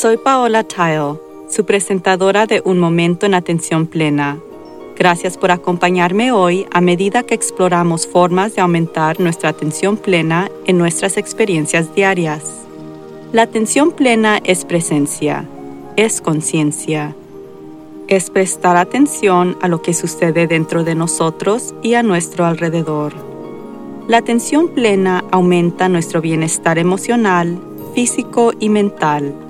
Soy Paola Tile, su presentadora de Un Momento en Atención Plena. Gracias por acompañarme hoy a medida que exploramos formas de aumentar nuestra atención plena en nuestras experiencias diarias. La atención plena es presencia, es conciencia, es prestar atención a lo que sucede dentro de nosotros y a nuestro alrededor. La atención plena aumenta nuestro bienestar emocional, físico y mental.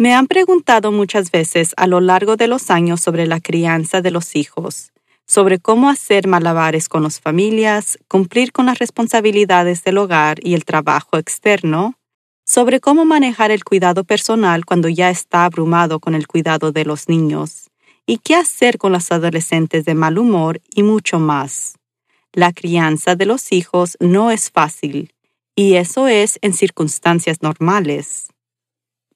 Me han preguntado muchas veces a lo largo de los años sobre la crianza de los hijos, sobre cómo hacer malabares con las familias, cumplir con las responsabilidades del hogar y el trabajo externo, sobre cómo manejar el cuidado personal cuando ya está abrumado con el cuidado de los niños, y qué hacer con los adolescentes de mal humor y mucho más. La crianza de los hijos no es fácil, y eso es en circunstancias normales.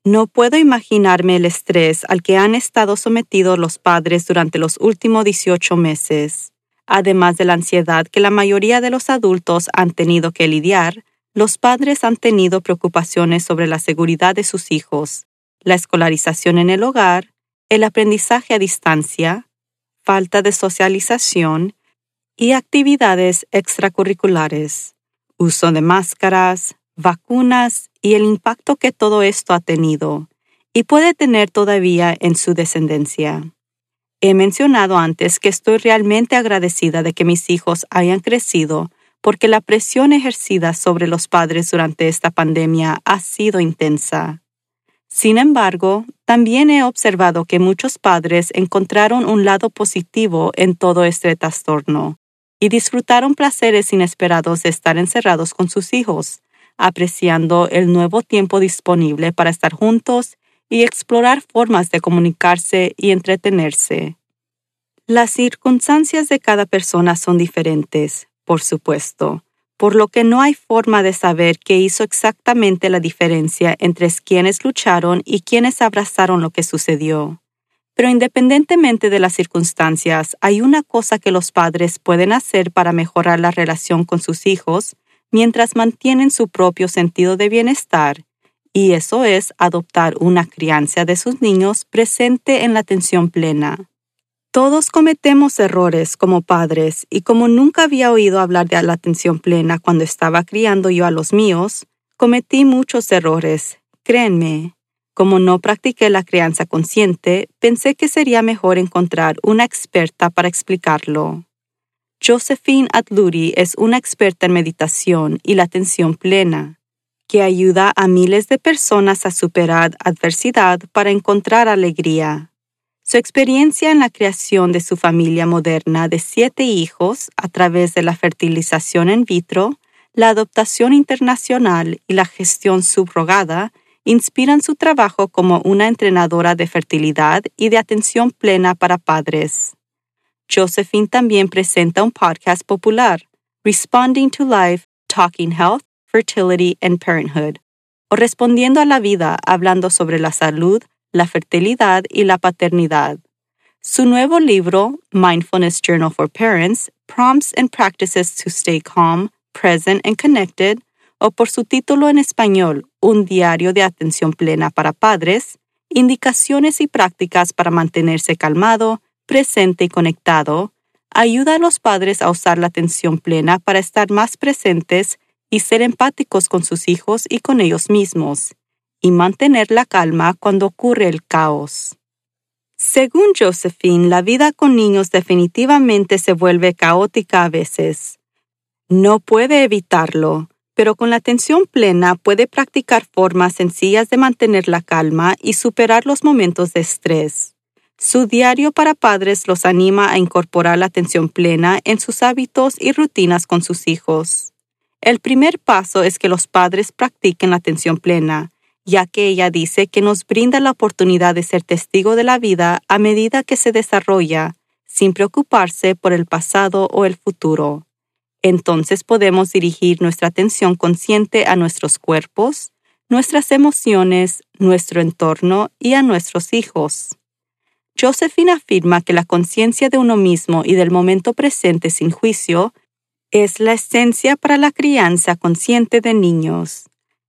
No puedo imaginarme el estrés al que han estado sometidos los padres durante los últimos 18 meses. Además de la ansiedad que la mayoría de los adultos han tenido que lidiar, los padres han tenido preocupaciones sobre la seguridad de sus hijos, la escolarización en el hogar, el aprendizaje a distancia, falta de socialización y actividades extracurriculares, uso de máscaras, vacunas y el impacto que todo esto ha tenido y puede tener todavía en su descendencia. He mencionado antes que estoy realmente agradecida de que mis hijos hayan crecido porque la presión ejercida sobre los padres durante esta pandemia ha sido intensa. Sin embargo, también he observado que muchos padres encontraron un lado positivo en todo este trastorno y disfrutaron placeres inesperados de estar encerrados con sus hijos, apreciando el nuevo tiempo disponible para estar juntos y explorar formas de comunicarse y entretenerse. Las circunstancias de cada persona son diferentes, por supuesto, por lo que no hay forma de saber qué hizo exactamente la diferencia entre quienes lucharon y quienes abrazaron lo que sucedió. Pero independientemente de las circunstancias, hay una cosa que los padres pueden hacer para mejorar la relación con sus hijos mientras mantienen su propio sentido de bienestar, y eso es adoptar una crianza de sus niños presente en la atención plena. Todos cometemos errores como padres y como nunca había oído hablar de la atención plena cuando estaba criando yo a los míos, cometí muchos errores, créenme. Como no practiqué la crianza consciente, pensé que sería mejor encontrar una experta para explicarlo. Josephine Atluri es una experta en meditación y la atención plena, que ayuda a miles de personas a superar adversidad para encontrar alegría. Su experiencia en la creación de su familia moderna de siete hijos a través de la fertilización in vitro, la adoptación internacional y la gestión subrogada inspiran su trabajo como una entrenadora de fertilidad y de atención plena para padres. Josephine también presenta un podcast popular, Responding to Life, Talking Health, Fertility and Parenthood, o Respondiendo a la Vida, hablando sobre la salud, la fertilidad y la paternidad. Su nuevo libro, Mindfulness Journal for Parents, Prompts and Practices to Stay Calm, Present and Connected, o por su título en español, Un diario de atención plena para padres, indicaciones y prácticas para mantenerse calmado, presente y conectado, ayuda a los padres a usar la atención plena para estar más presentes y ser empáticos con sus hijos y con ellos mismos, y mantener la calma cuando ocurre el caos. Según Josephine, la vida con niños definitivamente se vuelve caótica a veces. No puede evitarlo, pero con la atención plena puede practicar formas sencillas de mantener la calma y superar los momentos de estrés. Su diario para padres los anima a incorporar la atención plena en sus hábitos y rutinas con sus hijos. El primer paso es que los padres practiquen la atención plena, ya que ella dice que nos brinda la oportunidad de ser testigo de la vida a medida que se desarrolla, sin preocuparse por el pasado o el futuro. Entonces podemos dirigir nuestra atención consciente a nuestros cuerpos, nuestras emociones, nuestro entorno y a nuestros hijos. Josephine afirma que la conciencia de uno mismo y del momento presente sin juicio es la esencia para la crianza consciente de niños.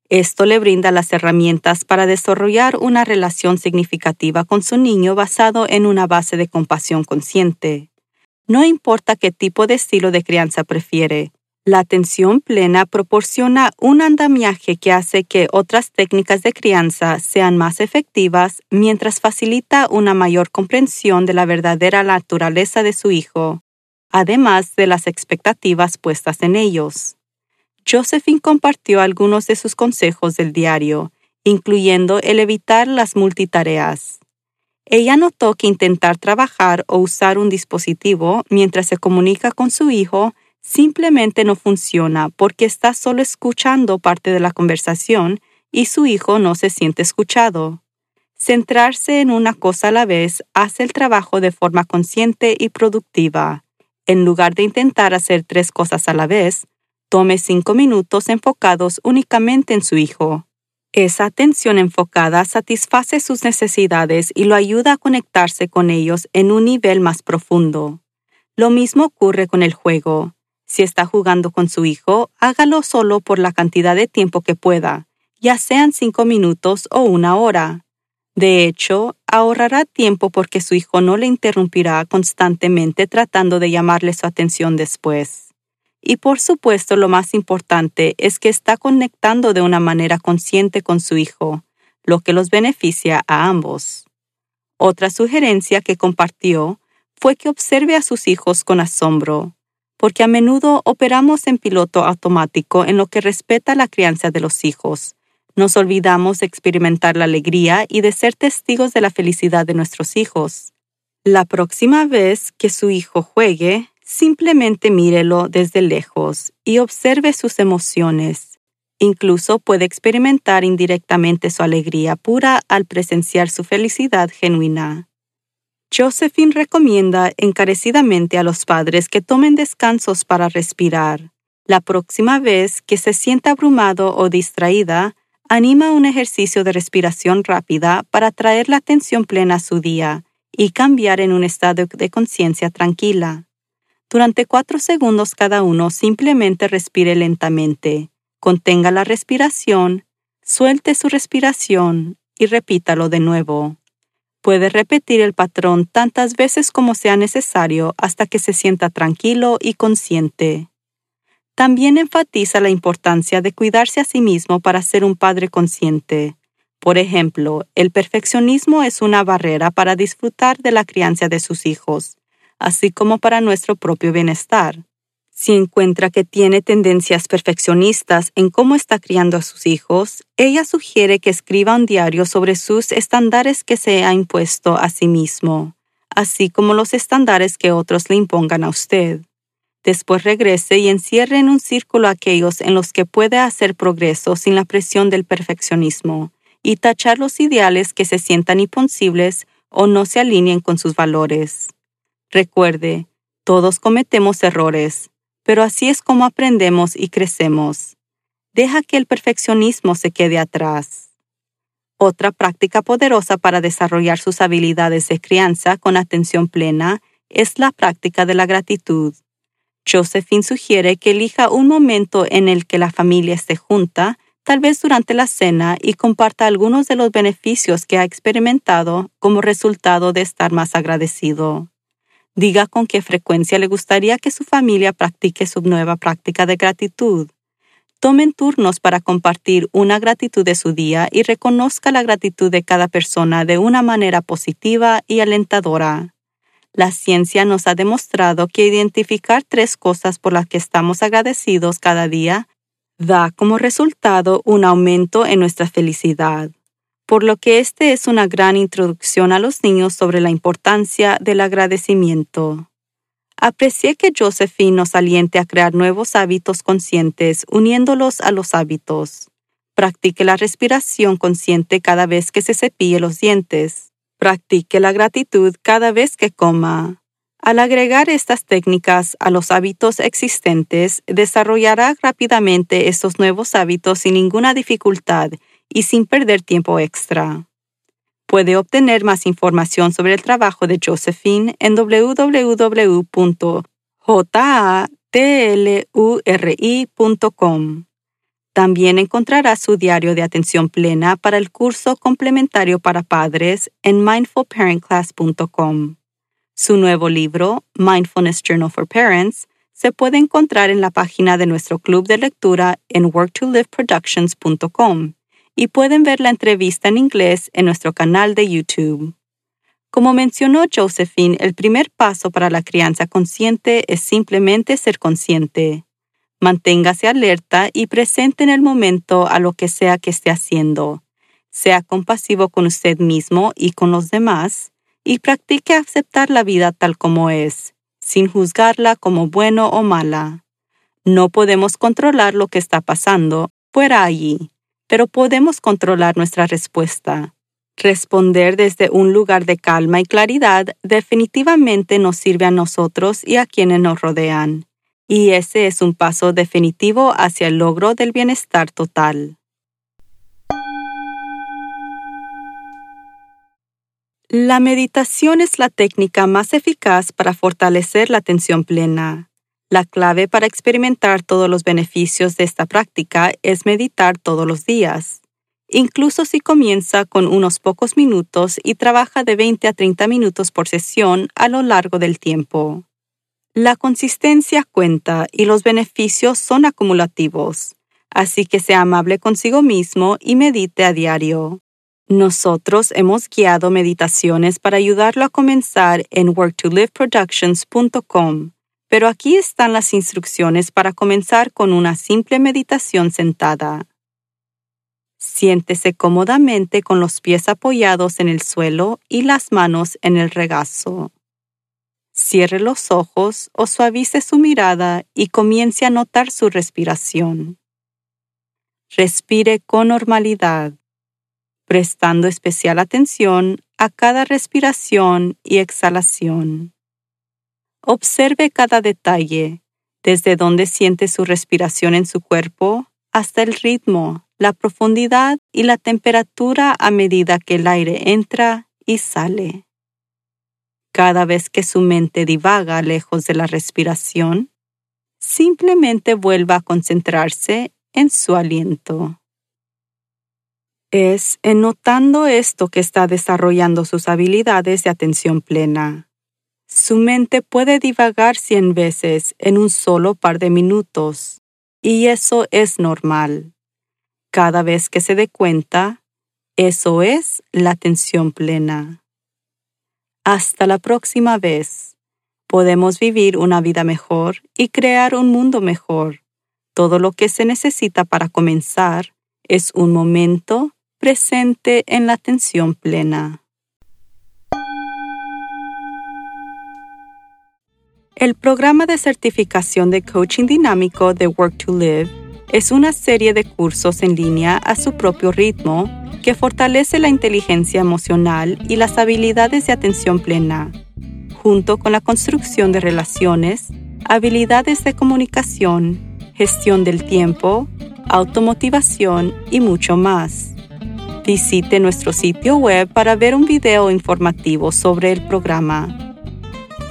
Esto le brinda las herramientas para desarrollar una relación significativa con su niño basado en una base de compasión consciente. No importa qué tipo de estilo de crianza prefiere, la atención plena proporciona un andamiaje que hace que otras técnicas de crianza sean más efectivas mientras facilita una mayor comprensión de la verdadera naturaleza de su hijo, además de las expectativas puestas en ellos. Josephine compartió algunos de sus consejos del diario, incluyendo el evitar las multitareas. Ella notó que intentar trabajar o usar un dispositivo mientras se comunica con su hijo simplemente no funciona porque está solo escuchando parte de la conversación y su hijo no se siente escuchado. Centrarse en una cosa a la vez hace el trabajo de forma consciente y productiva. En lugar de intentar hacer tres cosas a la vez, Tome cinco minutos enfocados únicamente en su hijo. Esa atención enfocada satisface sus necesidades y lo ayuda a conectarse con ellos en un nivel más profundo. Lo mismo ocurre con el juego. Si está jugando con su hijo, hágalo solo por la cantidad de tiempo que pueda, ya sean cinco minutos o una hora. De hecho, ahorrará tiempo porque su hijo no le interrumpirá constantemente tratando de llamarle su atención después. Y por supuesto lo más importante es que está conectando de una manera consciente con su hijo, lo que los beneficia a ambos. Otra sugerencia que compartió fue que observe a sus hijos con asombro, porque a menudo operamos en piloto automático en lo que respeta la crianza de los hijos. Nos olvidamos de experimentar la alegría y de ser testigos de la felicidad de nuestros hijos. La próxima vez que su hijo juegue, Simplemente mírelo desde lejos y observe sus emociones. Incluso puede experimentar indirectamente su alegría pura al presenciar su felicidad genuina. Josephine recomienda encarecidamente a los padres que tomen descansos para respirar. La próxima vez que se sienta abrumado o distraída, anima un ejercicio de respiración rápida para traer la atención plena a su día y cambiar en un estado de conciencia tranquila. Durante cuatro segundos cada uno simplemente respire lentamente, contenga la respiración, suelte su respiración y repítalo de nuevo. Puede repetir el patrón tantas veces como sea necesario hasta que se sienta tranquilo y consciente. También enfatiza la importancia de cuidarse a sí mismo para ser un padre consciente. Por ejemplo, el perfeccionismo es una barrera para disfrutar de la crianza de sus hijos así como para nuestro propio bienestar. Si encuentra que tiene tendencias perfeccionistas en cómo está criando a sus hijos, ella sugiere que escriba un diario sobre sus estándares que se ha impuesto a sí mismo, así como los estándares que otros le impongan a usted. Después regrese y encierre en un círculo aquellos en los que puede hacer progreso sin la presión del perfeccionismo, y tachar los ideales que se sientan imposibles o no se alineen con sus valores. Recuerde, todos cometemos errores, pero así es como aprendemos y crecemos. Deja que el perfeccionismo se quede atrás. Otra práctica poderosa para desarrollar sus habilidades de crianza con atención plena es la práctica de la gratitud. Josephine sugiere que elija un momento en el que la familia esté junta, tal vez durante la cena, y comparta algunos de los beneficios que ha experimentado como resultado de estar más agradecido. Diga con qué frecuencia le gustaría que su familia practique su nueva práctica de gratitud. Tomen turnos para compartir una gratitud de su día y reconozca la gratitud de cada persona de una manera positiva y alentadora. La ciencia nos ha demostrado que identificar tres cosas por las que estamos agradecidos cada día da como resultado un aumento en nuestra felicidad por lo que este es una gran introducción a los niños sobre la importancia del agradecimiento. Aprecié que Josephine nos aliente a crear nuevos hábitos conscientes uniéndolos a los hábitos. Practique la respiración consciente cada vez que se cepille los dientes. Practique la gratitud cada vez que coma. Al agregar estas técnicas a los hábitos existentes, desarrollará rápidamente estos nuevos hábitos sin ninguna dificultad y sin perder tiempo extra. Puede obtener más información sobre el trabajo de Josephine en www.jatluri.com. También encontrará su diario de atención plena para el curso complementario para padres en mindfulparentclass.com. Su nuevo libro, Mindfulness Journal for Parents, se puede encontrar en la página de nuestro club de lectura en worktoliveproductions.com y pueden ver la entrevista en inglés en nuestro canal de YouTube. Como mencionó Josephine, el primer paso para la crianza consciente es simplemente ser consciente. Manténgase alerta y presente en el momento a lo que sea que esté haciendo. Sea compasivo con usted mismo y con los demás y practique aceptar la vida tal como es, sin juzgarla como bueno o mala. No podemos controlar lo que está pasando fuera allí, pero podemos controlar nuestra respuesta. Responder desde un lugar de calma y claridad definitivamente nos sirve a nosotros y a quienes nos rodean y ese es un paso definitivo hacia el logro del bienestar total. La meditación es la técnica más eficaz para fortalecer la atención plena. La clave para experimentar todos los beneficios de esta práctica es meditar todos los días, incluso si comienza con unos pocos minutos y trabaja de 20 a 30 minutos por sesión a lo largo del tiempo. La consistencia cuenta y los beneficios son acumulativos, así que sea amable consigo mismo y medite a diario. Nosotros hemos guiado meditaciones para ayudarlo a comenzar en worktoliveproductions.com, pero aquí están las instrucciones para comenzar con una simple meditación sentada. Siéntese cómodamente con los pies apoyados en el suelo y las manos en el regazo. Cierre los ojos o suavice su mirada y comience a notar su respiración. Respire con normalidad, prestando especial atención a cada respiración y exhalación. Observe cada detalle, desde donde siente su respiración en su cuerpo hasta el ritmo, la profundidad y la temperatura a medida que el aire entra y sale. Cada vez que su mente divaga lejos de la respiración, simplemente vuelva a concentrarse en su aliento. Es en notando esto que está desarrollando sus habilidades de atención plena. Su mente puede divagar cien veces en un solo par de minutos, y eso es normal. Cada vez que se dé cuenta, eso es la atención plena. Hasta la próxima vez. Podemos vivir una vida mejor y crear un mundo mejor. Todo lo que se necesita para comenzar es un momento presente en la atención plena. El programa de certificación de coaching dinámico de Work to Live es una serie de cursos en línea a su propio ritmo que fortalece la inteligencia emocional y las habilidades de atención plena, junto con la construcción de relaciones, habilidades de comunicación, gestión del tiempo, automotivación y mucho más. Visite nuestro sitio web para ver un video informativo sobre el programa.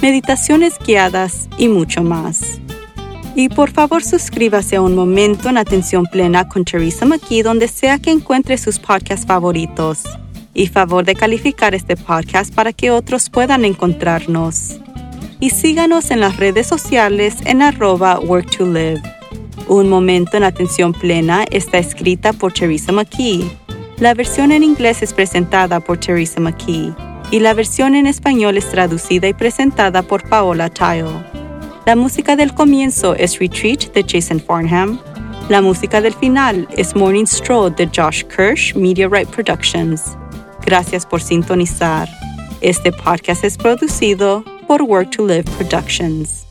meditaciones guiadas y mucho más. Y por favor suscríbase a Un Momento en Atención Plena con Teresa McKee donde sea que encuentre sus podcasts favoritos y favor de calificar este podcast para que otros puedan encontrarnos. Y síganos en las redes sociales en arroba work to live. Un momento en atención plena está escrita por Teresa McKee. La versión en inglés es presentada por Teresa McKee y la versión en español es traducida y presentada por Paola Tile. La música del comienzo es Retreat de Jason Farnham. La música del final es Morning Stroll de Josh Kirsch Right Productions. Gracias por sintonizar. Este podcast es producido por Work to Live Productions.